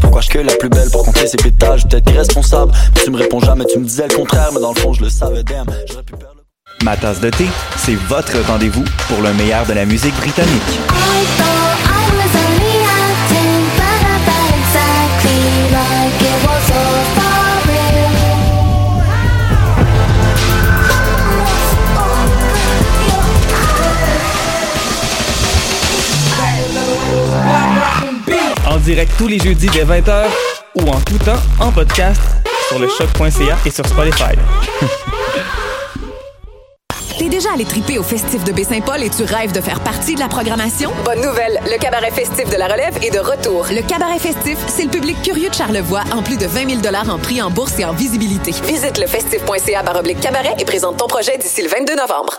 Pourquoi je cueille la plus belle pour compter ses pétales? Je peut-être irresponsable, mais tu me réponds jamais, tu me disais le contraire, mais dans le fond, je le savais. Ma tasse de thé, c'est votre rendez-vous pour le meilleur de la musique britannique. Direct tous les jeudis dès 20h ou en tout temps en podcast sur le choc.ca et sur Spotify. T'es déjà allé triper au festif de Baie-Saint-Paul et tu rêves de faire partie de la programmation? Bonne nouvelle! Le cabaret festif de la relève est de retour. Le cabaret festif, c'est le public curieux de Charlevoix en plus de 20 000 en prix en bourse et en visibilité. Visite le festif.ca baroblique cabaret et présente ton projet d'ici le 22 novembre.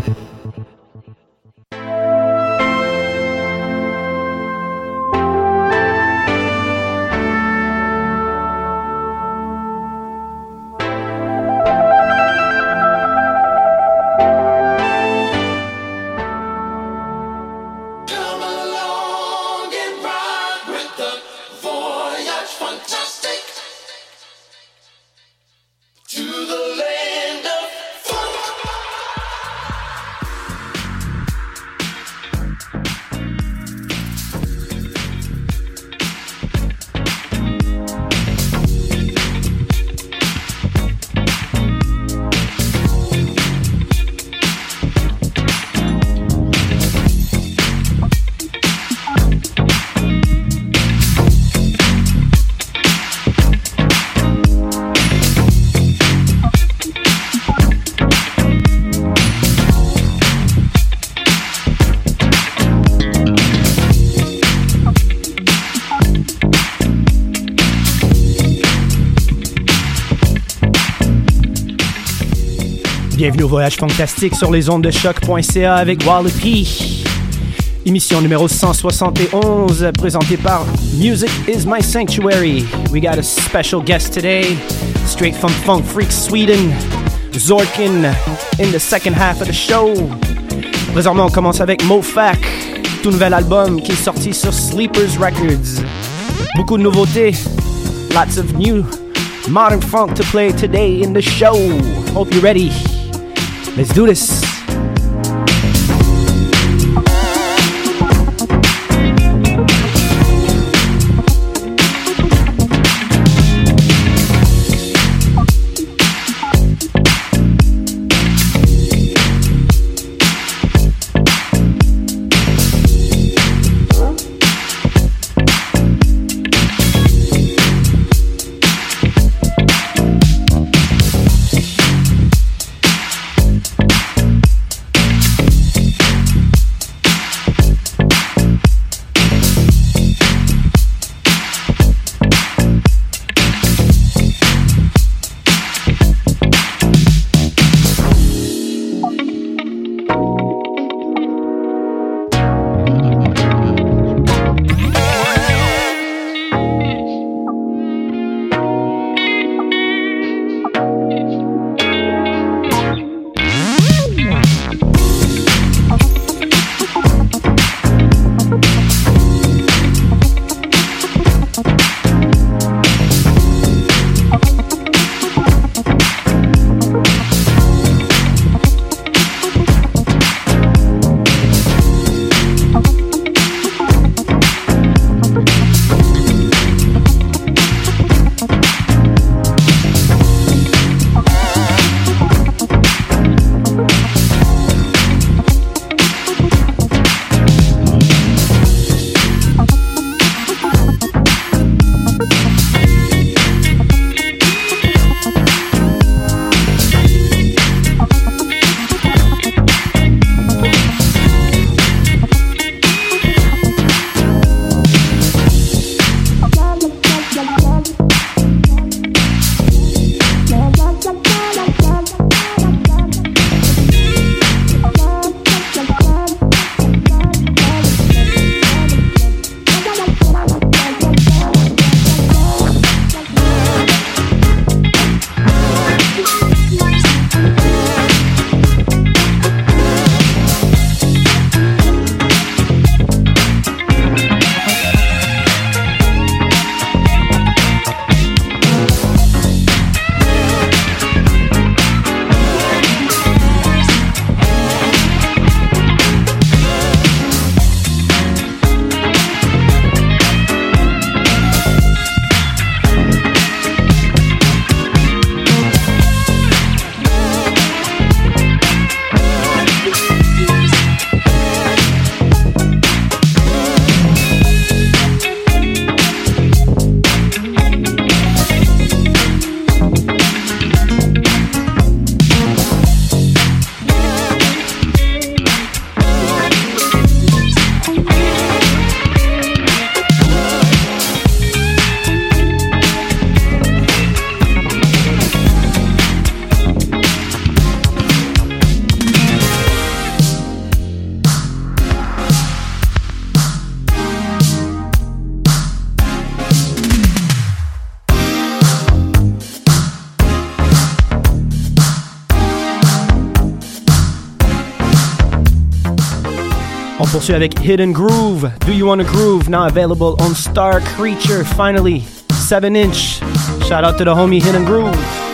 Voyage Fantastique sur les ondes de choc.ca avec Wallopy. Émission numéro 171 présentée par Music is My Sanctuary. We got a special guest today, straight from Funk Freak Sweden, Zorkin, in the second half of the show. Présentement, on commence avec Mofak, tout nouvel album qui est sorti sur Sleepers Records. Beaucoup de nouveautés, lots of new modern funk to play today in the show. Hope you're ready. Let's do this. poursuit avec Hidden Groove. Do You Wanna Groove? Now available on Star Creature. Finally, 7 inch. Shout out to the homie Hidden Groove.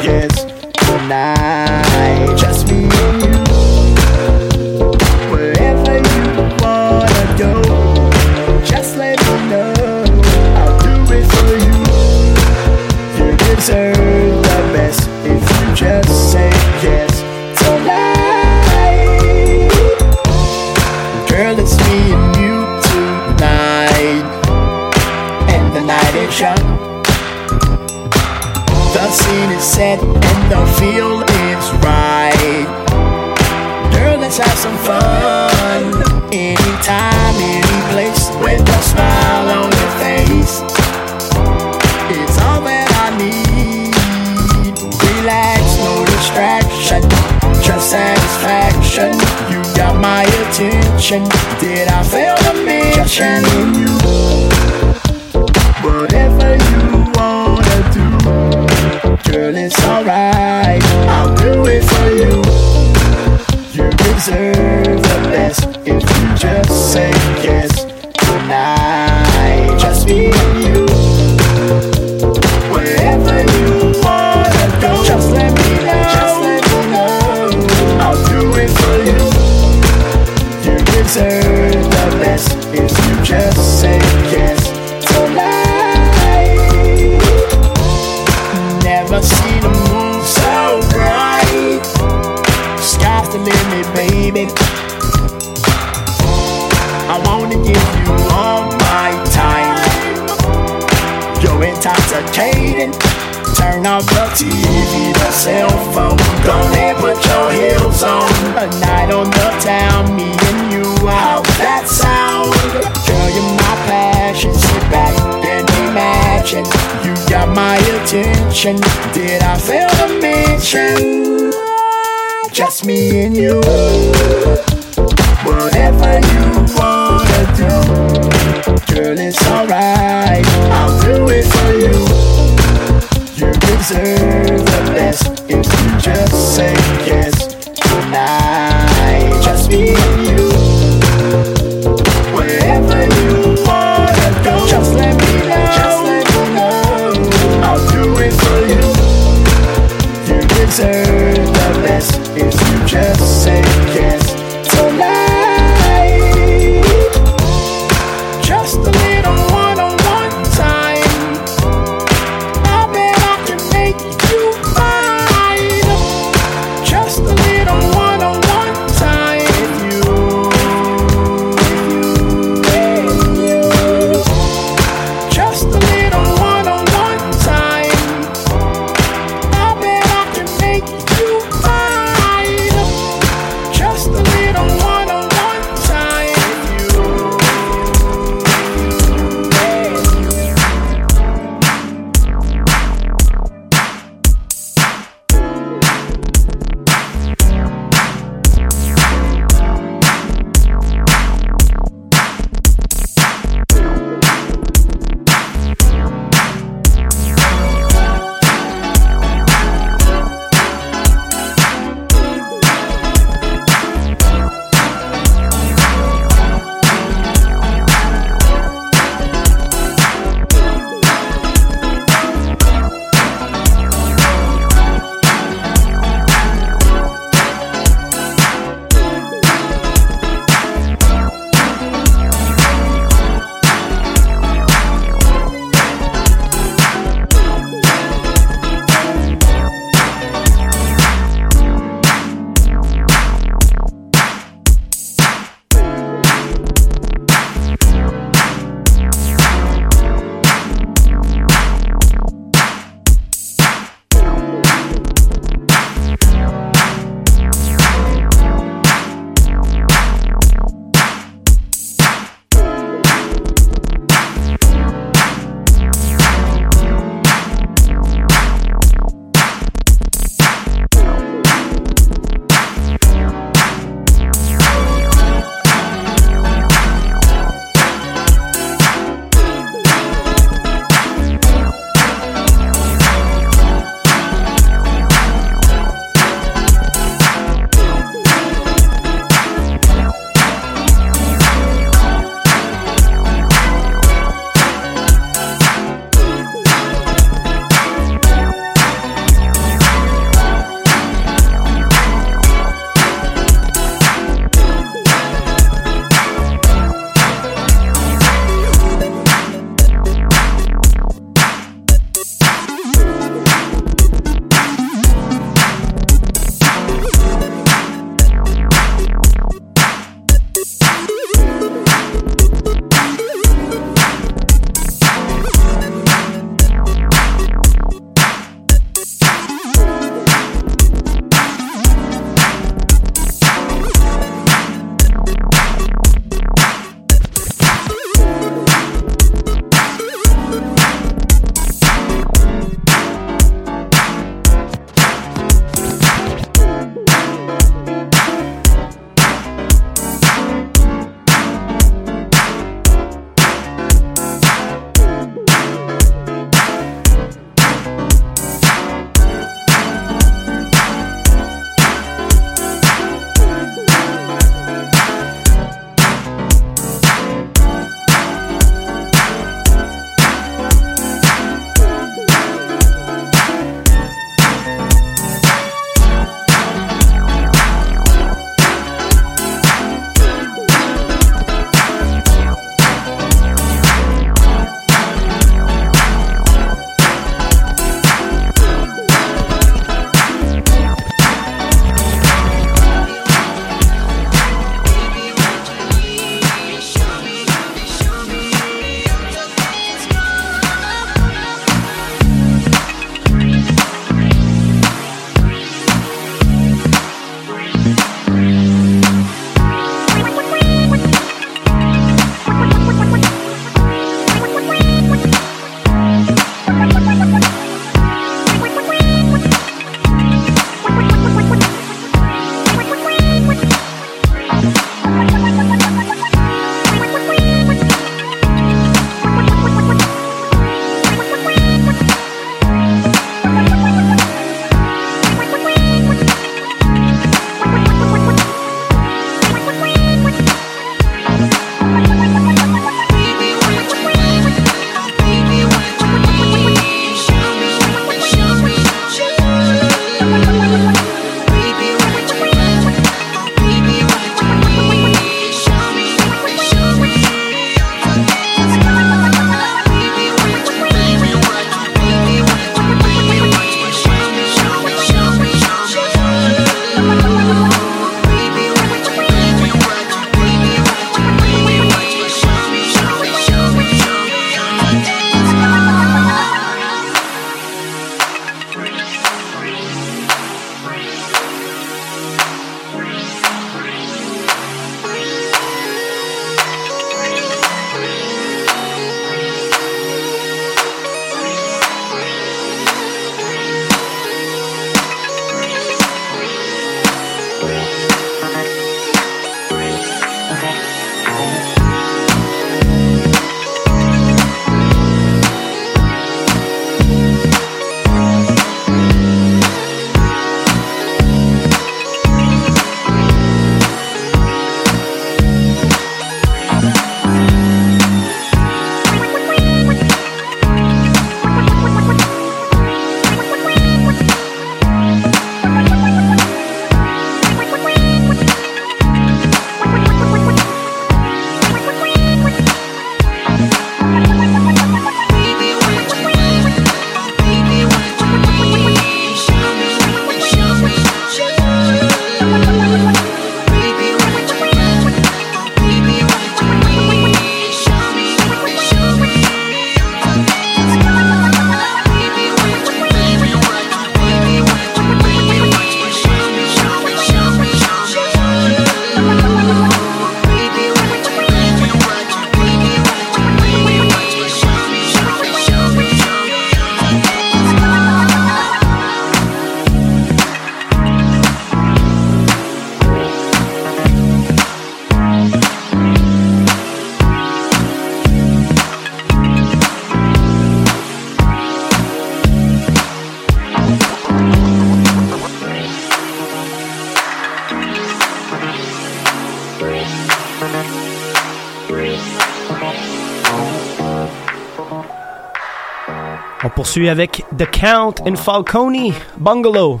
Poursuit avec The Count and Falcone, Bungalow.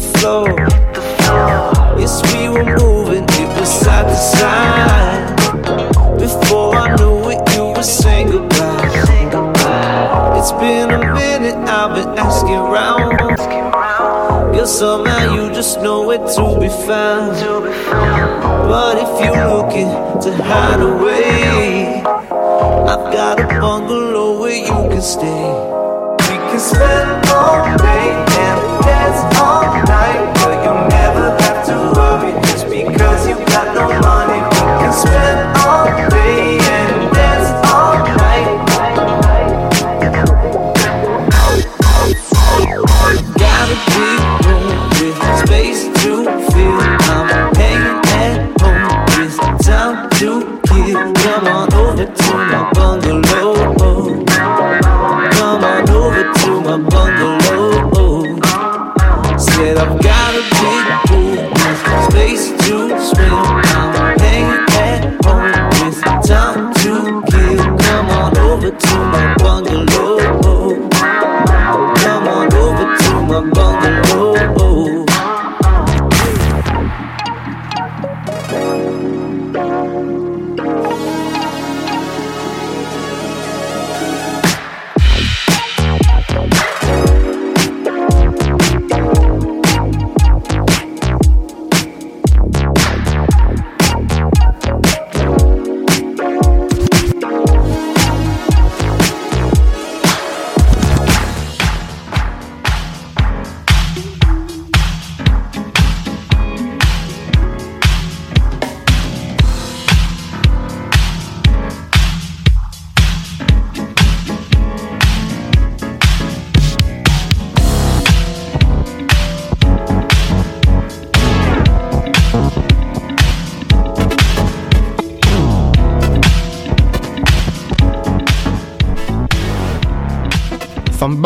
Floor. Yes, we were moving, it was side to side. Before I knew it, you were saying goodbye. It's been a minute, I've been asking round. Guess somehow you just know where to be found. But if you're looking to hide away, I've got a bungalow where you can stay. We can spend all day spend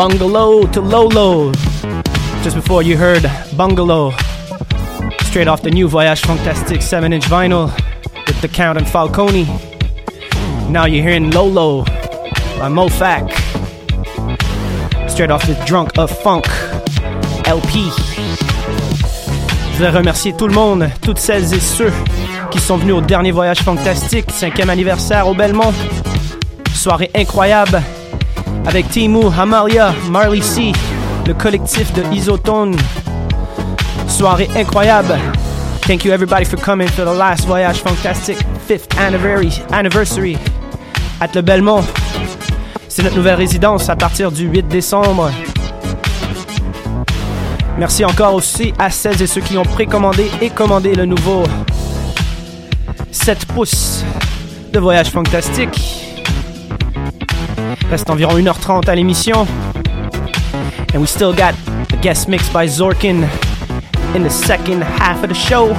Bungalow to Lolo. Just before you heard Bungalow. Straight off the new Voyage Fantastic 7 inch vinyl with The Count and Falcone. Now you're hearing Lolo by Mofac. Straight off the Drunk of Funk LP. Je voudrais remercier tout le monde, toutes celles et ceux qui sont venus au dernier Voyage Fantastique, 5e anniversaire au Belmont. Soirée incroyable avec Timu, Amalia, Marley C, le collectif de Isotone. Soirée incroyable. Thank you everybody for coming to the last Voyage Fantastic 5th anniversary, anniversary at le Belmont. C'est notre nouvelle résidence à partir du 8 décembre. Merci encore aussi à celles et ceux qui ont précommandé et commandé le nouveau 7 pouces de Voyage Fantastique. Reste environ 1h30 à l'émission. And we still got a guest mix by Zorkin in the second half of the show.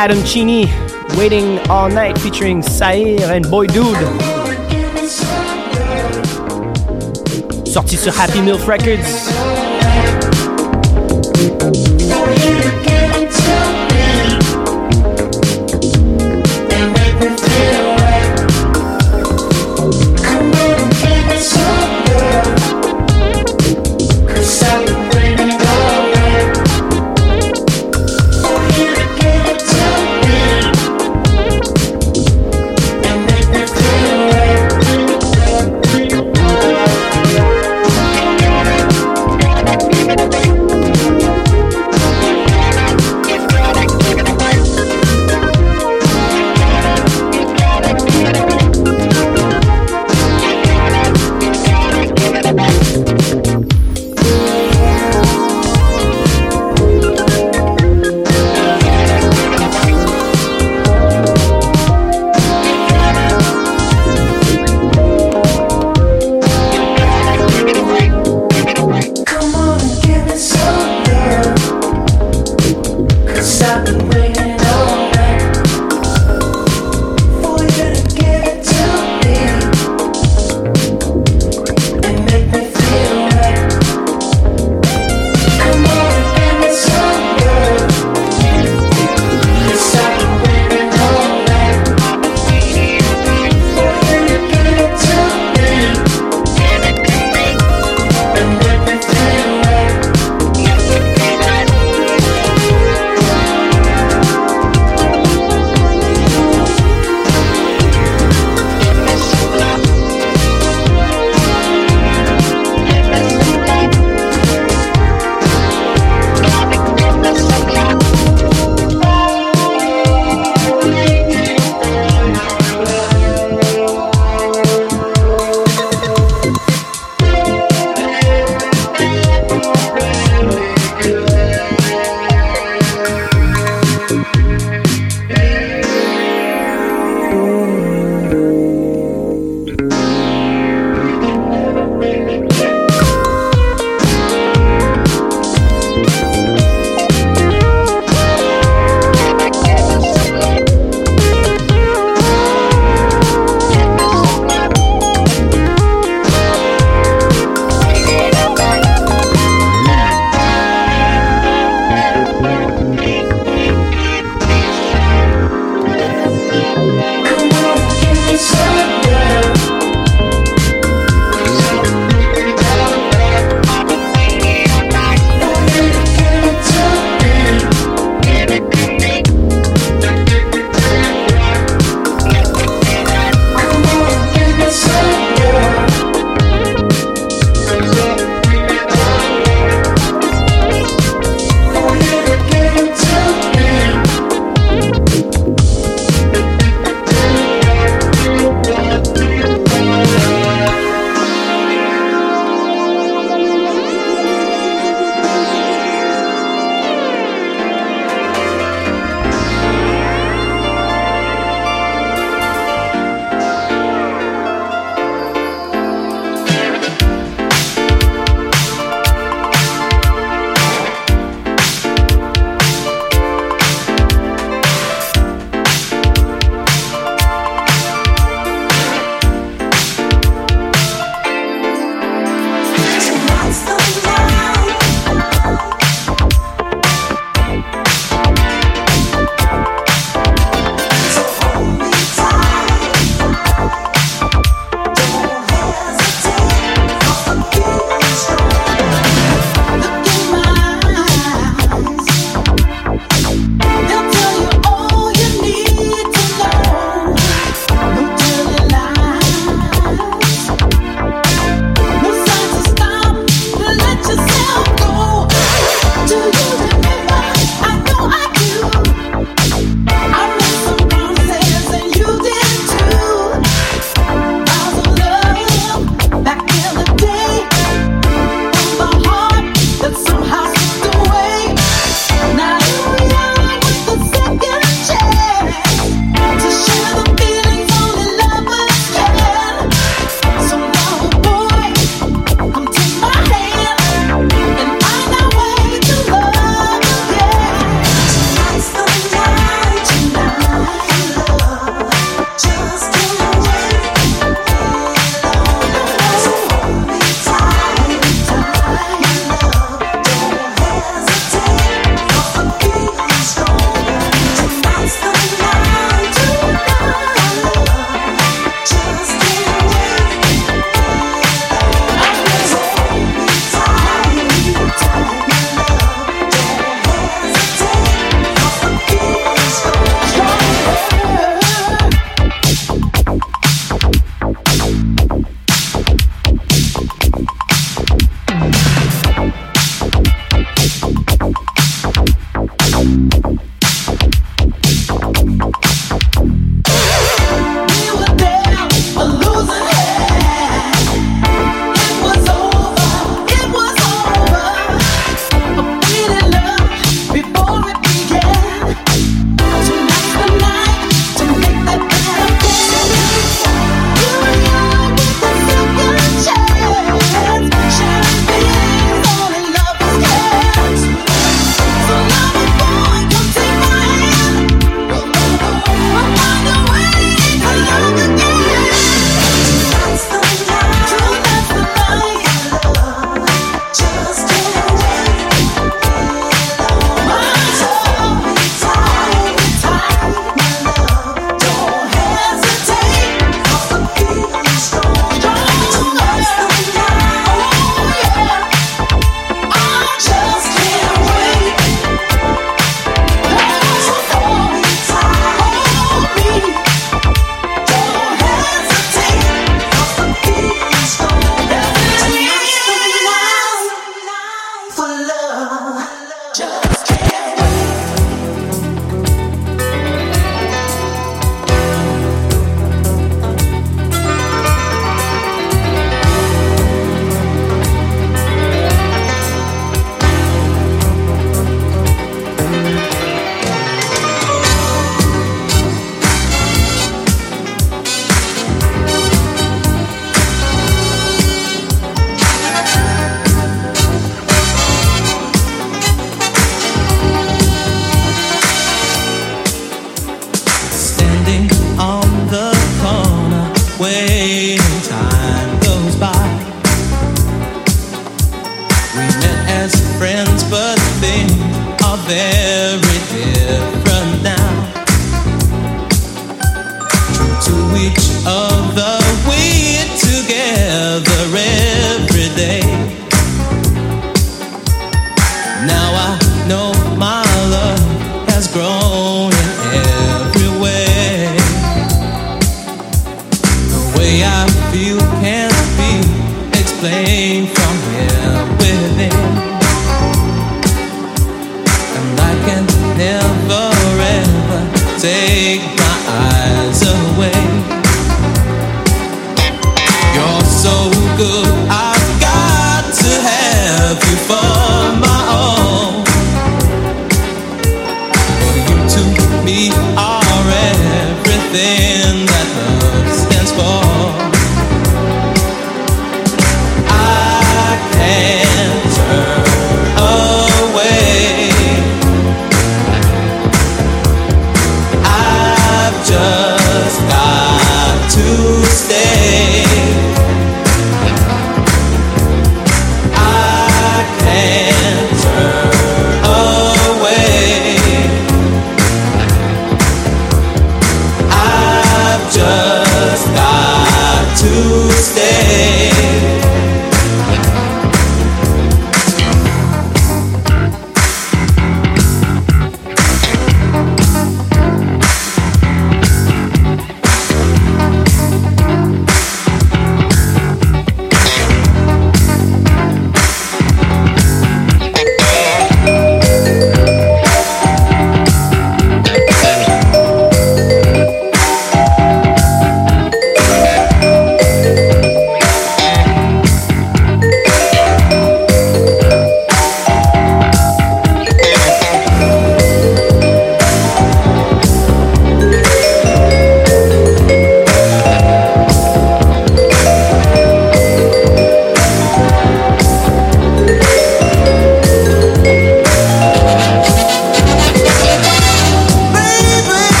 Adam Chini, Waiting All Night featuring Saïr and Boy Dude. Sorti sur Happy Milk Records.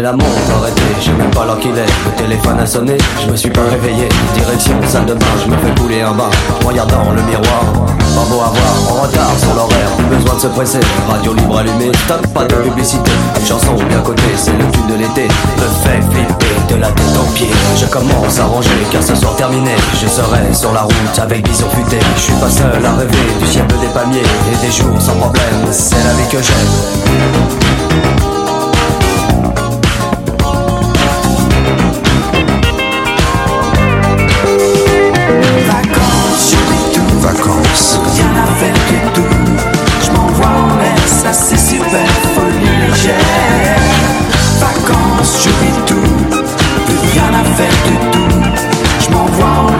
J'ai la montre arrêtée, je sais même pas l'heure qu'il est. Le téléphone a sonné, je me suis pas réveillé. Direction salle de bain, je me fais couler un bain. Dans le miroir, pas beau à voir, en retard sur l'horaire. Besoin de se presser, radio libre allumée, stop, pas de publicité. Une chanson bien cotée, c'est le tube de l'été. Me fait flipper de la tête aux pieds. Je commence à ranger car ce soir terminé. Je serai sur la route avec bison futé. Je suis pas seul à rêver du ciel des palmiers et des jours sans problème. C'est la vie que j'aime. Vacances. Rien à faire du tout. Je m'envoie en l'air, ça c'est super. Folie légère. Vacances, j'oublie tout. Plus rien à faire du tout. Je m'envoie en l'air,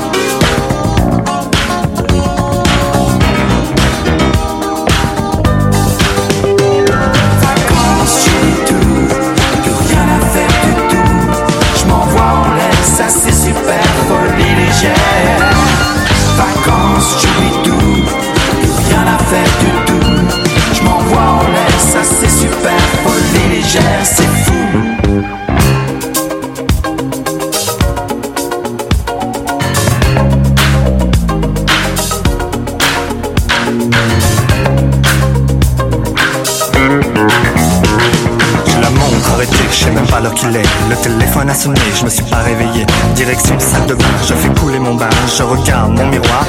Je me suis pas réveillé. Direction salle de bain, je fais couler mon bain, je regarde mon miroir.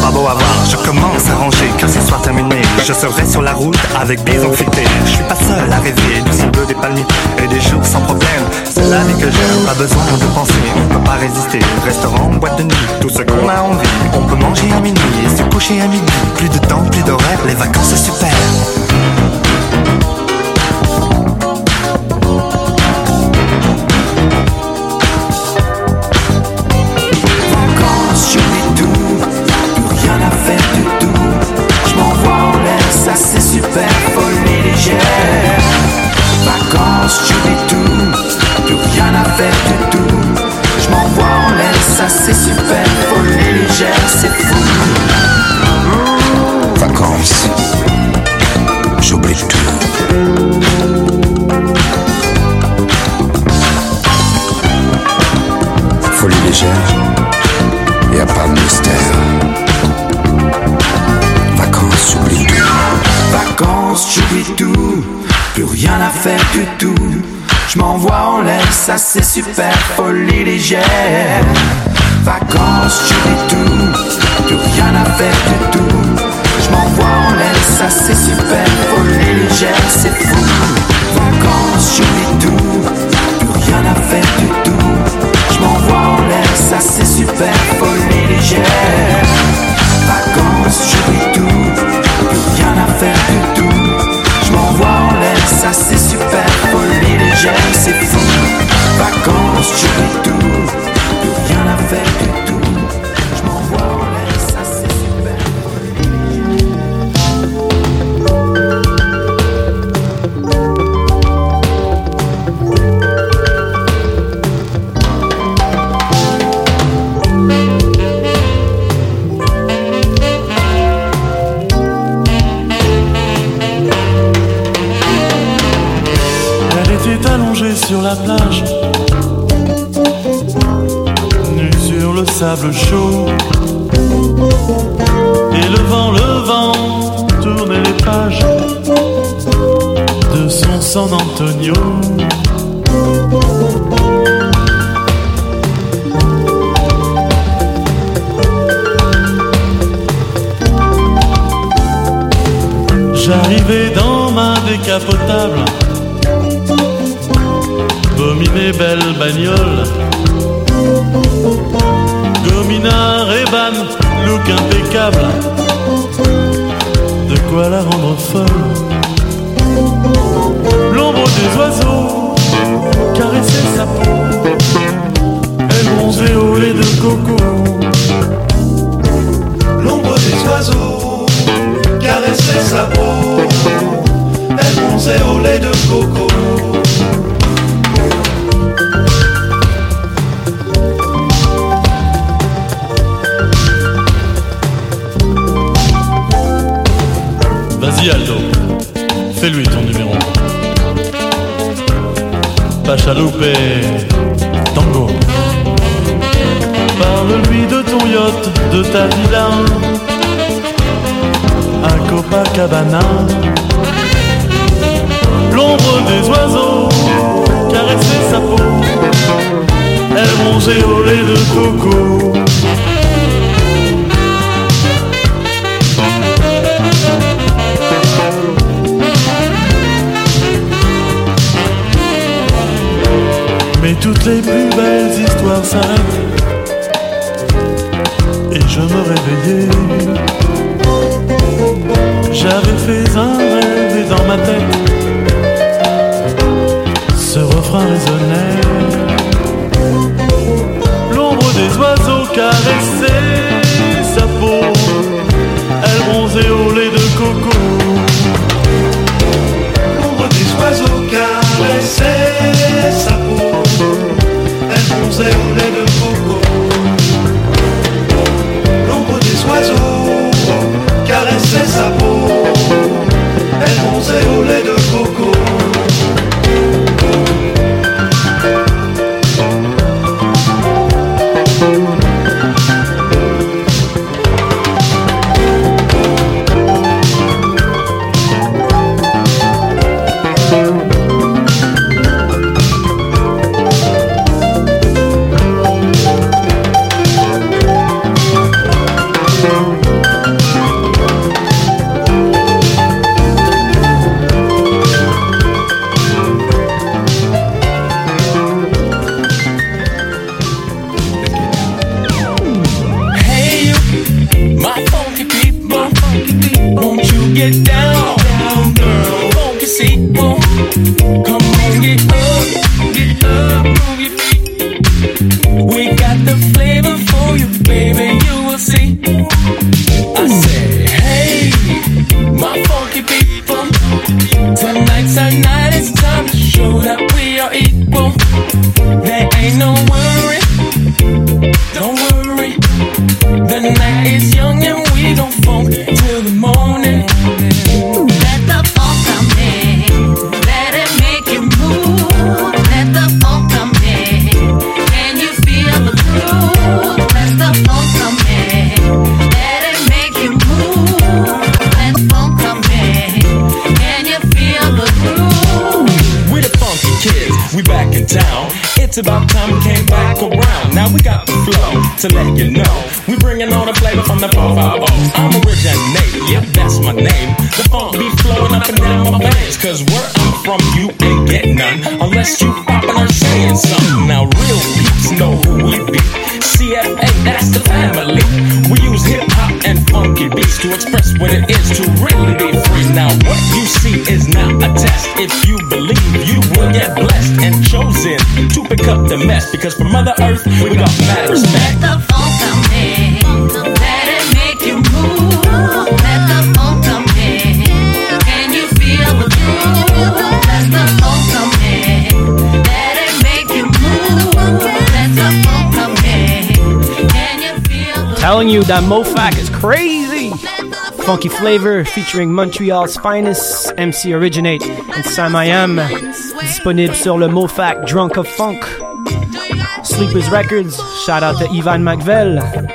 Pas beau à voir, je commence à ranger car ce soir terminé. Je serai sur la route avec bison fêté. Je suis pas seul à rêver du ciel bleu des palmiers et des jours sans problème. C'est la vie que j'aime, pas besoin de penser, on peut pas résister. Restaurant, boîte de nuit, tout ce qu'on a envie. On peut manger à minuit et se coucher à midi. Plus de temps, plus d'horaire, les vacances c'est super. Je m'envoie en l'air, ça c'est super. Folie légère. Vacances, j'oublie tout. Plus rien à faire du tout. Je m'envoie en l'air, ça c'est super. Folie légère, c'est fou. Vacances, j'oublie tout. Plus rien à faire du tout. Je m'envoie en l'air, ça c'est super. Folie légère. Vacances, j'oublie tout. Plus rien à faire du tout. Je m'envoie en l'air, ça c'est super. Folie légère, c'est fou. Vacances, j'oublie tout. Plus rien à faire le sable de un dude, that mofac is crazy. Funky Flavor featuring Montreal's finest MC Originate and Sam I Am. Disponible sur le mofac Drunk of Funk. Sleepers Records, shout out to Ivan McVell.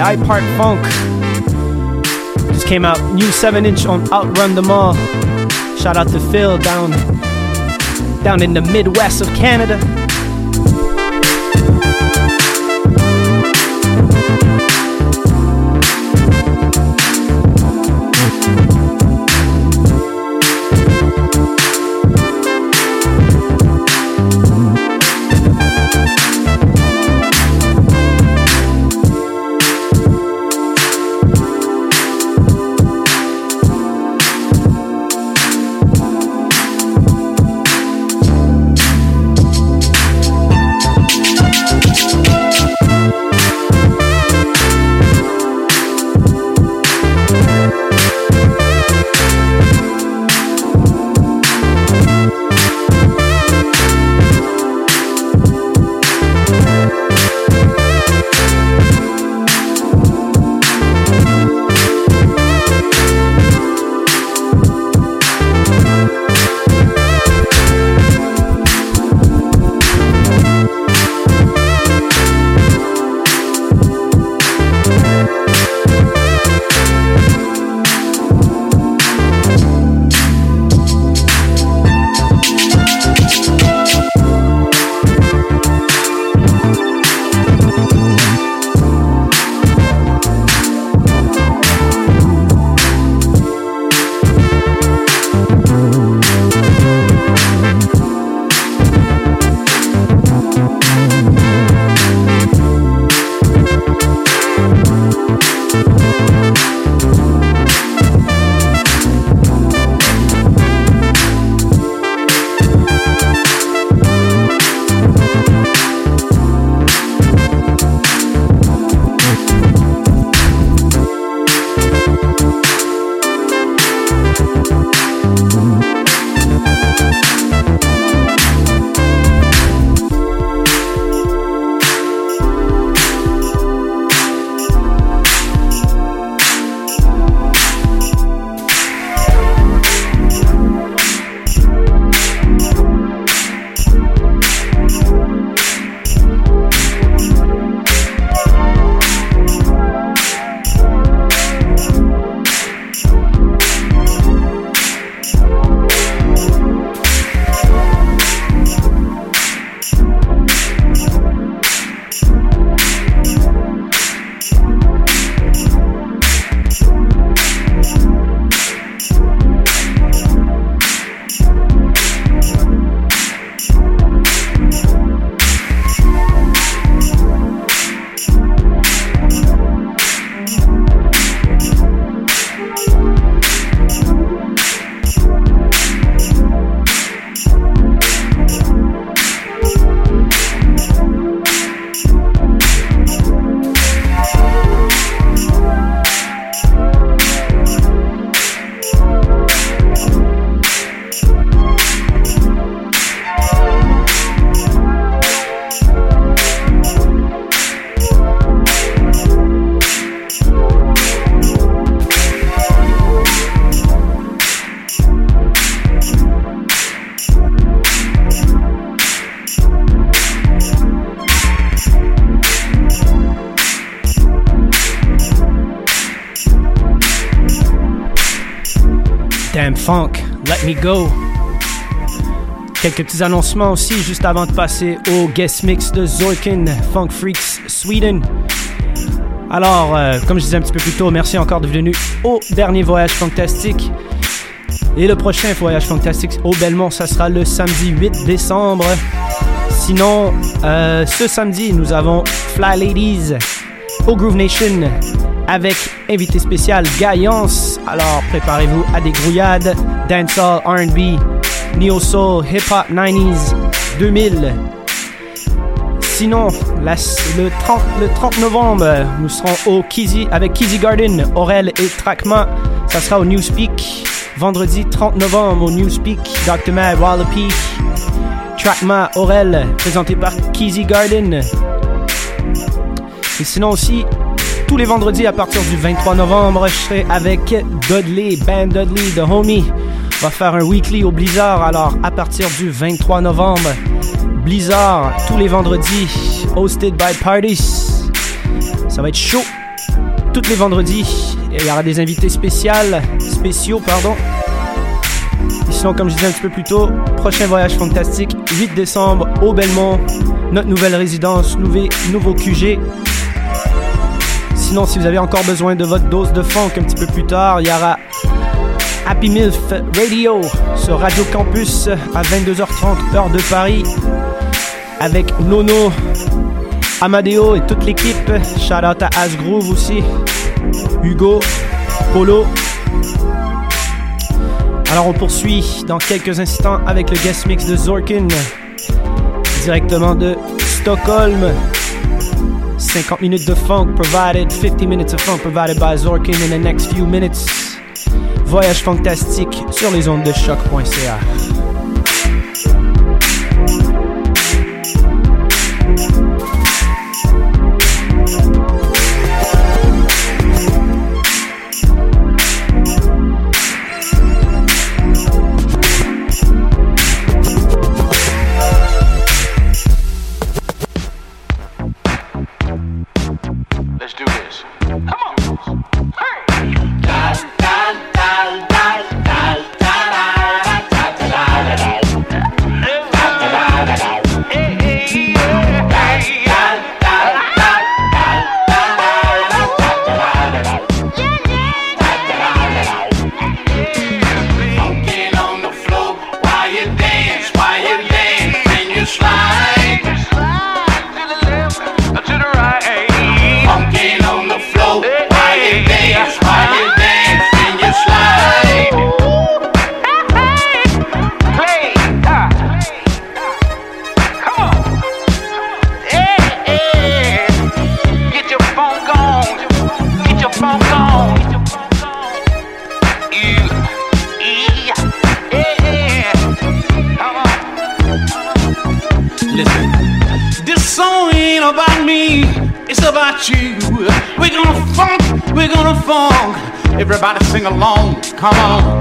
I Park Funk. Just came out new 7 inch on Outrun the Mall. Shout out to Phil down down in the Midwest of Canada. Quelques petits annoncements aussi juste avant de passer au guest mix de Zorkin, Funk Freaks Sweden. Alors, euh, comme je disais un petit peu plus tôt, merci encore de venir au dernier voyage fantastique. Et le prochain voyage fantastique au Belmont, ça sera le samedi 8 décembre. Sinon, euh, ce samedi, nous avons Fly Ladies au Groove Nation avec invité spécial Gaillance. Alors préparez-vous à des grouillades, dancehall, R&B, neo soul, hip hop 90s, 2000. Sinon, le, 30, le 30 novembre, nous serons au Kizzy avec Kizzy Garden, Aurel et Trackma. Ça sera au Newspeak. Vendredi 30 novembre au Newspeak, Dr. Mad, Wallopy, Trackma, Aurel, présenté par Kizzy Garden. Et sinon aussi, tous les vendredis à partir du 23 novembre, je serai avec Dudley, Band Dudley, The Homie. Va faire un weekly au Blizzard. Alors, à partir du 23 novembre, Blizzard, tous les vendredis, hosted by Parties. Ça va être chaud. Tous les vendredis, il y aura des invités spéciales, spéciaux, pardon. Et sinon, comme je disais un petit peu plus tôt, prochain voyage fantastique, 8 décembre au Belmont, notre nouvelle résidence, nouveau, nouveau QG. Sinon, si vous avez encore besoin de votre dose de funk un petit peu plus tard, il y aura Happy Milf Radio sur Radio Campus à 22h30 heure de Paris avec Nono, Amadeo et toute l'équipe. Shout out à Asgroove aussi, Hugo, Polo. Alors on poursuit dans quelques instants avec le guest mix de Zorkin directement de Stockholm. 50 minutes de funk provided, 50 minutes of funk provided by Zorkin in the next few minutes. Voyage fantastique sur les ondes de choc.ca. sing along, come on.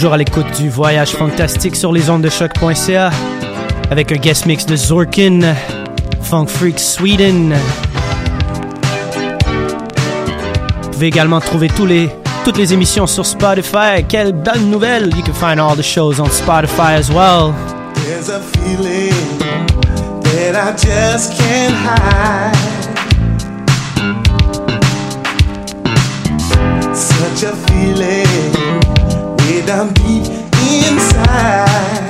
Toujours à l'écoute du voyage fantastique sur les ondes de choc.ca avec un guest mix de Zorkin, Funk Freak Sweden. Vous pouvez également trouver tous les, toutes les émissions sur Spotify. Quelle bonne nouvelle! You can find all the shows on Spotify as well. There's a feeling that I just can't hide. Such a feeling that I'm deep inside.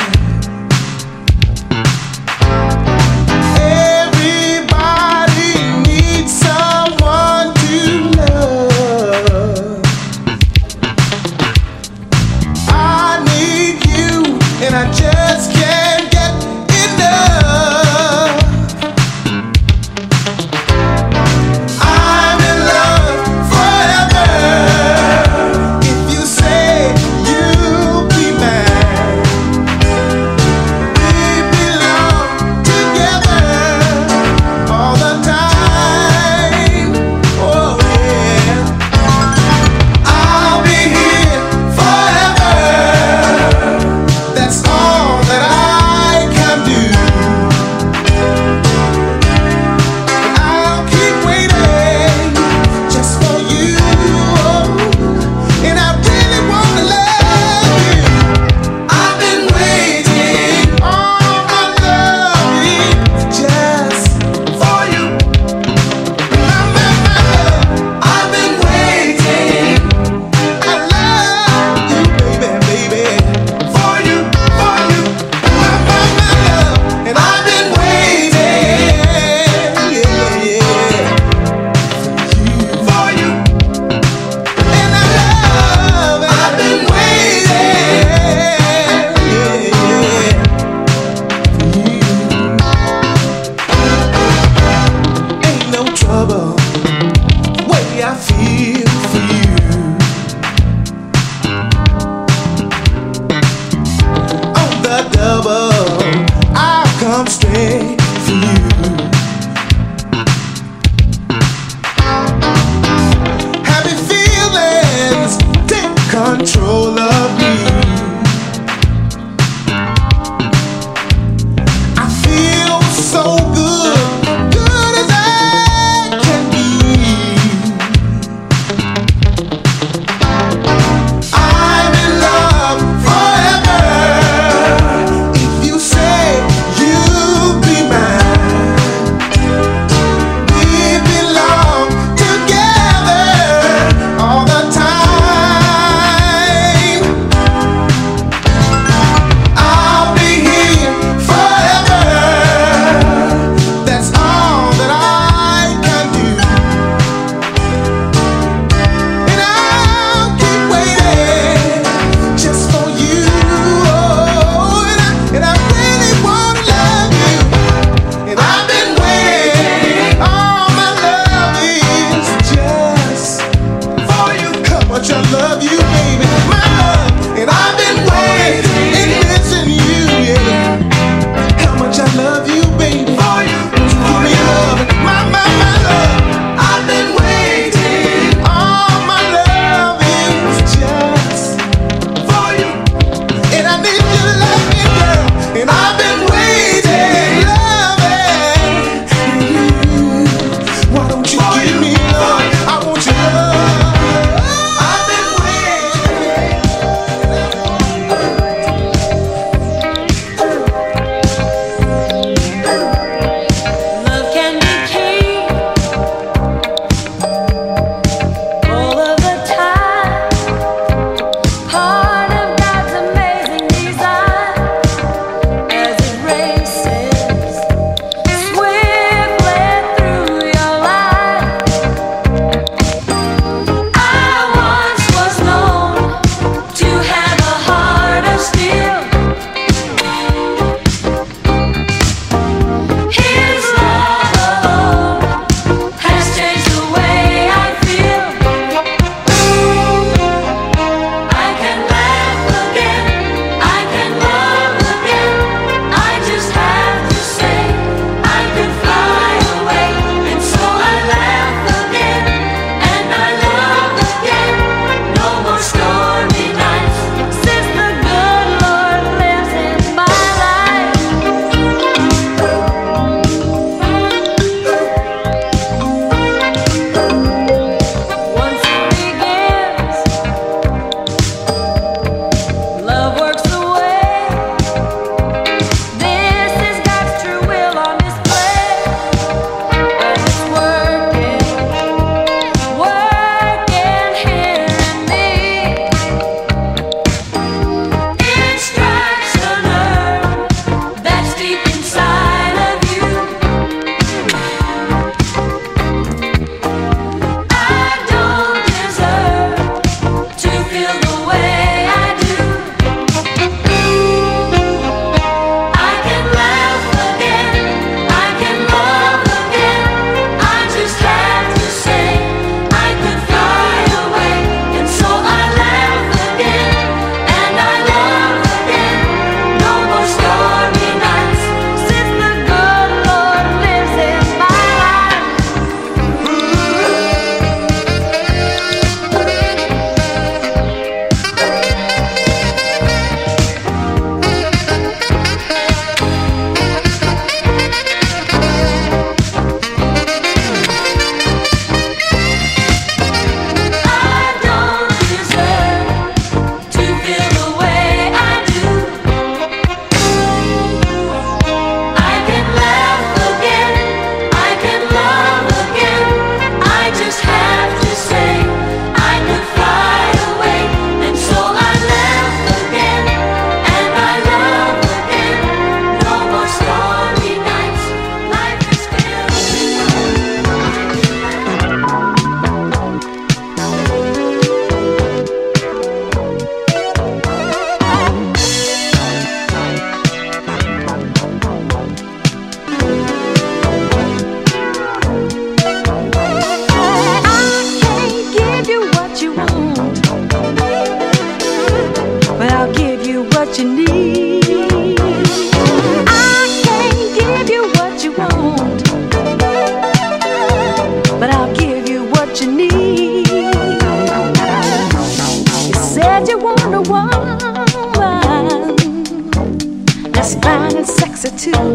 fine and sexy too.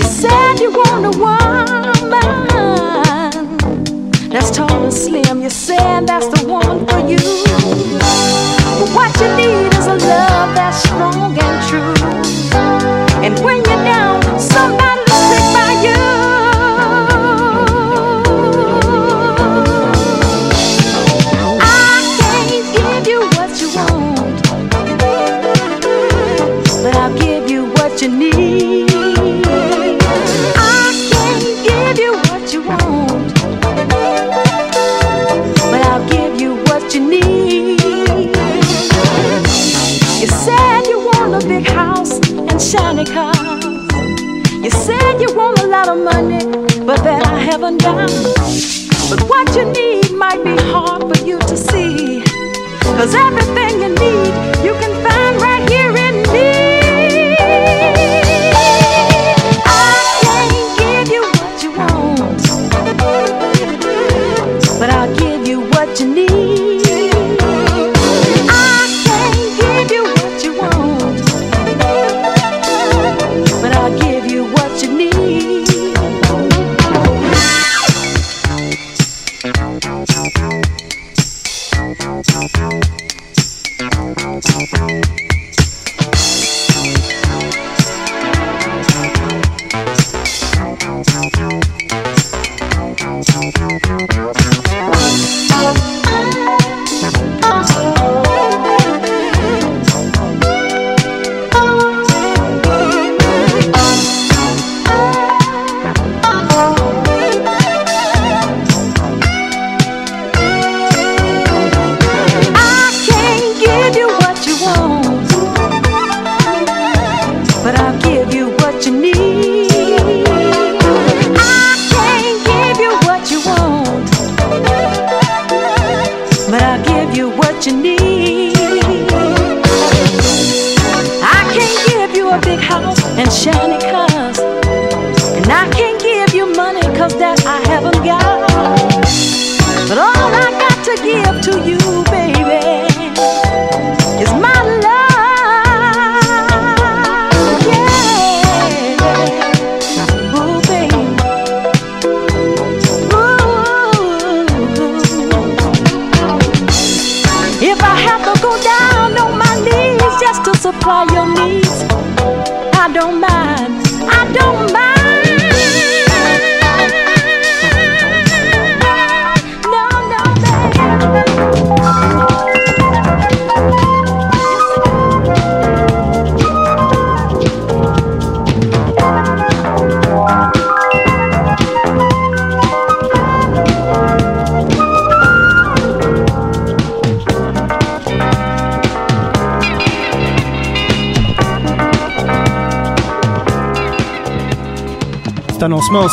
You said you want a woman that's tall and slim. You said that's the one for you. But what you need is a love that's strong and true. And when you're down, somebody. said you want a lot of money, but that I haven't got. But what you need might be hard for you to see. Cause everything you need, you can find right here in me.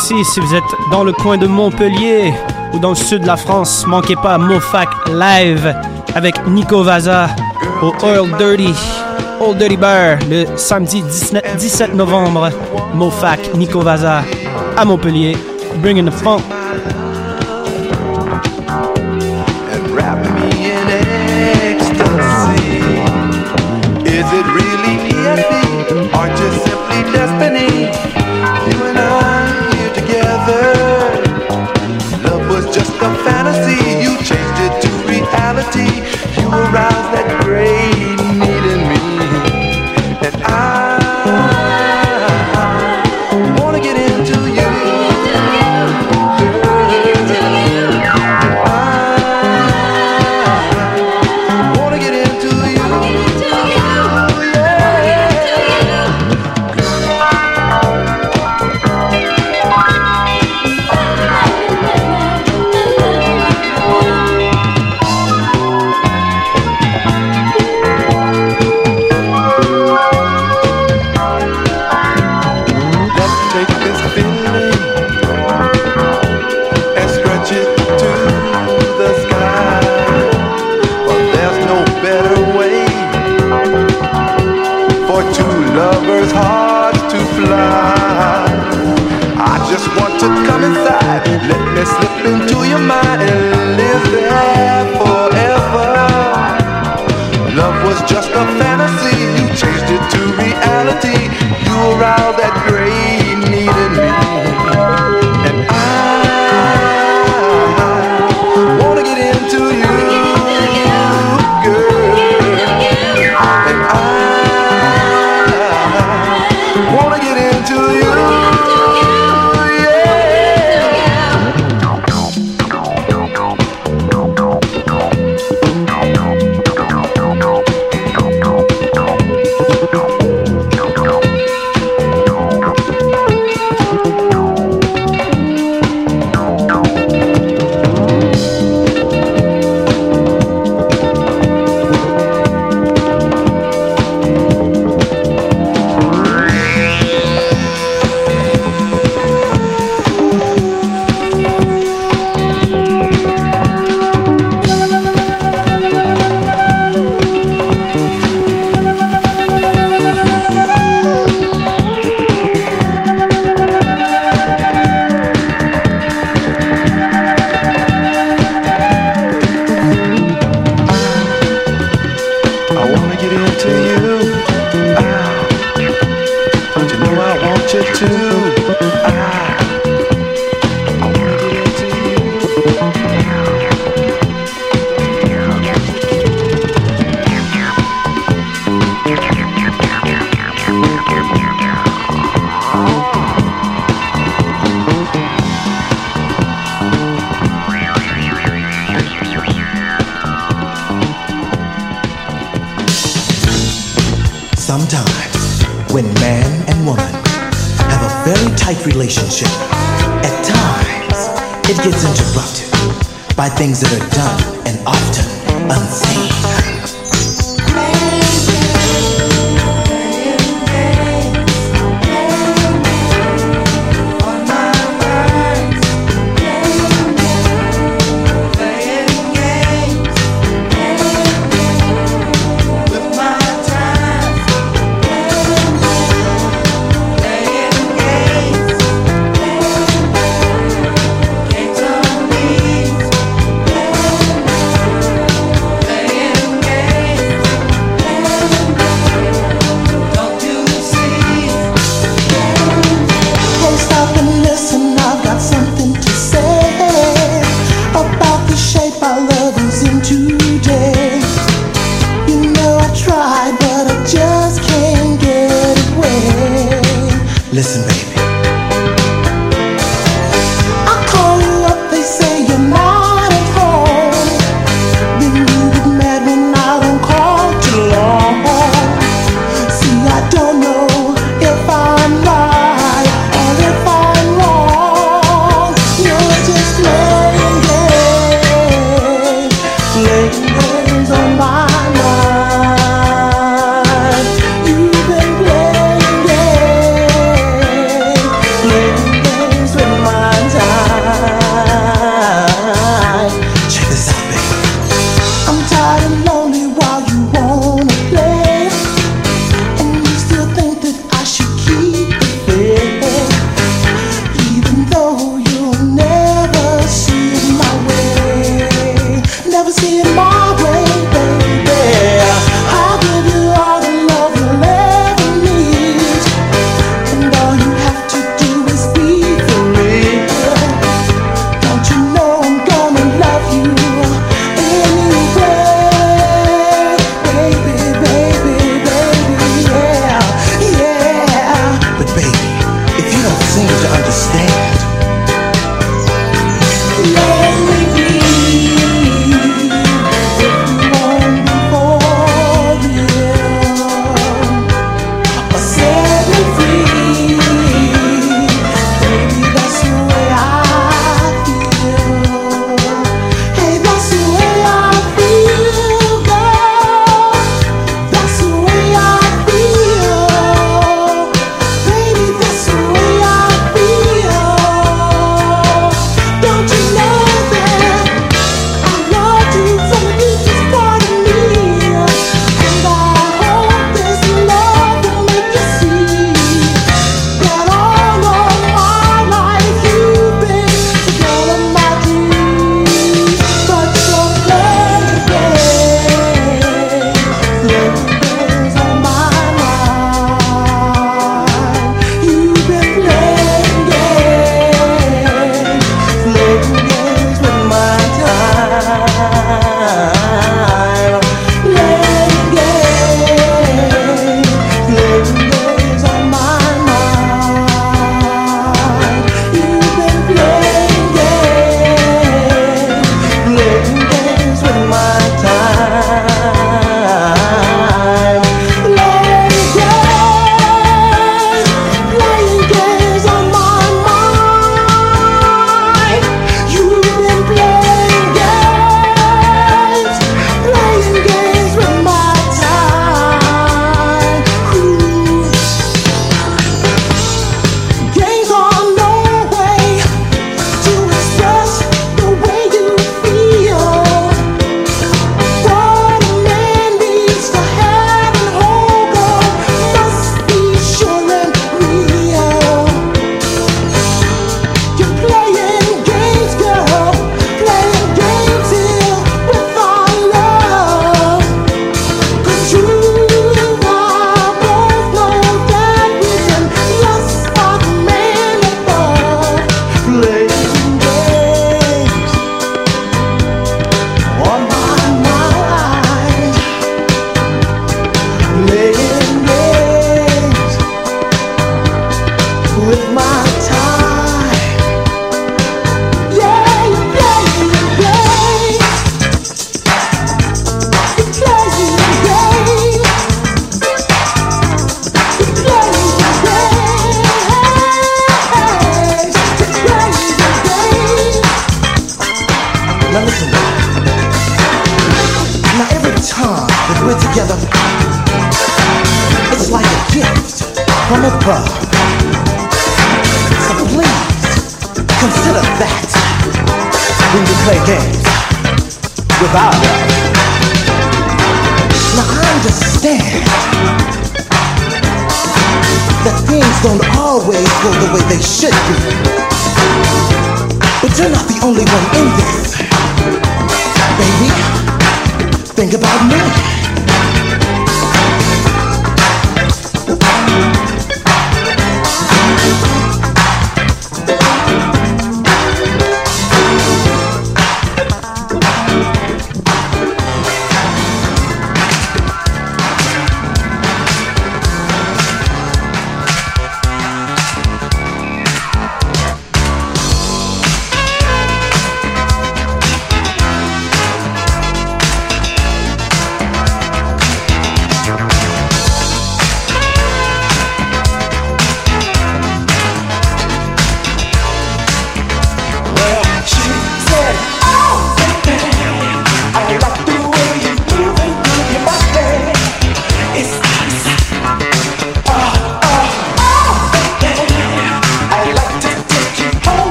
si vous êtes dans le coin de Montpellier ou dans le sud de la France, manquez pas MoFac Live avec Nico Vaza au Oil Dirty, Old Dirty Bear, le samedi 17 novembre. MoFac, Nico Vaza à Montpellier. Bringin' the funk.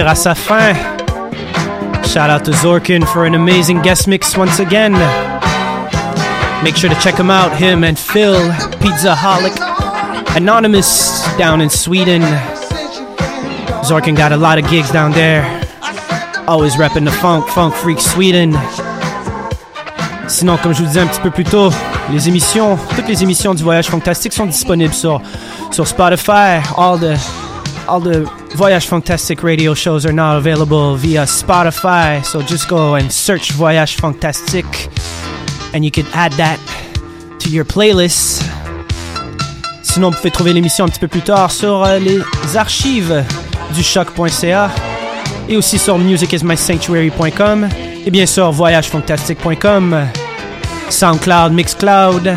Tire à sa fin. Shout out to Zorkin for an amazing guest mix once again. Make sure to check him out, him and Phil, Pizza Holic, Anonymous down in Sweden. Zorkin got a lot of gigs down there. Always repping the funk, funk freak Sweden. Sinon, comme je vous disais un petit peu plus tôt, les émissions, toutes les émissions du Voyage Fantastique sont disponibles sur, sur Spotify. All the, all the Voyage Fantastic radio shows are now available via Spotify. So just go and search Voyage Fantastique and you can add that to your playlist. Sinon, vous pouvez trouver l'émission un petit peu plus tard sur euh, les archives du choc.ca et aussi sur musicismysanctuary.com et bien sûr voyagefantastique.com, SoundCloud, Mixcloud.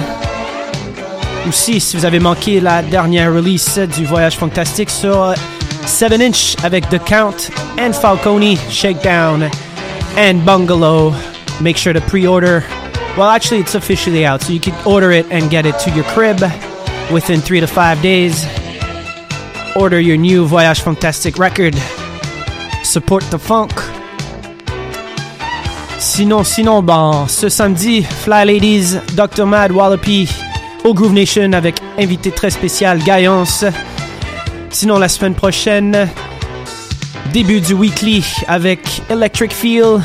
Aussi, si vous avez manqué la dernière release du Voyage Fantastique sur 7 Inch avec The Count and Falcone, Shakedown and Bungalow, make sure to pre-order. Well, actually, it's officially out, so you can order it and get it to your crib within three to five days. Order your new Voyage Fantastic record. Support the funk. Sinon, sinon, bon, ce samedi, Fly Ladies, Dr. Mad Wallopy au Groove Nation avec invité très spécial Gaillance. Sinon, la semaine prochaine, début du weekly avec Electric Feel,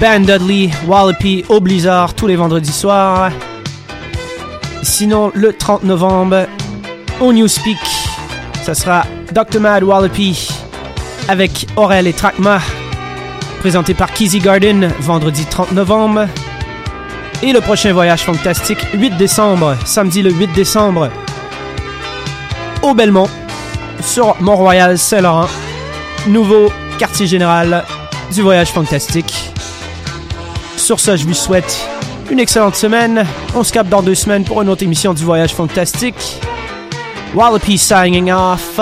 Band Dudley, Wallopy au Blizzard tous les vendredis soirs. Sinon, le 30 novembre, au Newspeak, ça sera Dr. Mad Wallopy avec Aurel et Trakma, présenté par Kizzy Garden, vendredi 30 novembre. Et le prochain voyage fantastique, 8 décembre, samedi le 8 décembre, au Belmont, sur Mont-Royal Saint-Laurent, nouveau quartier général du voyage fantastique. Sur ce, je vous souhaite une excellente semaine. On se capte dans deux semaines pour une autre émission du voyage fantastique. Wallopy signing off.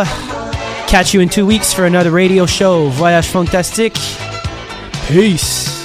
Catch you in two weeks for another radio show. Voyage fantastique. Peace.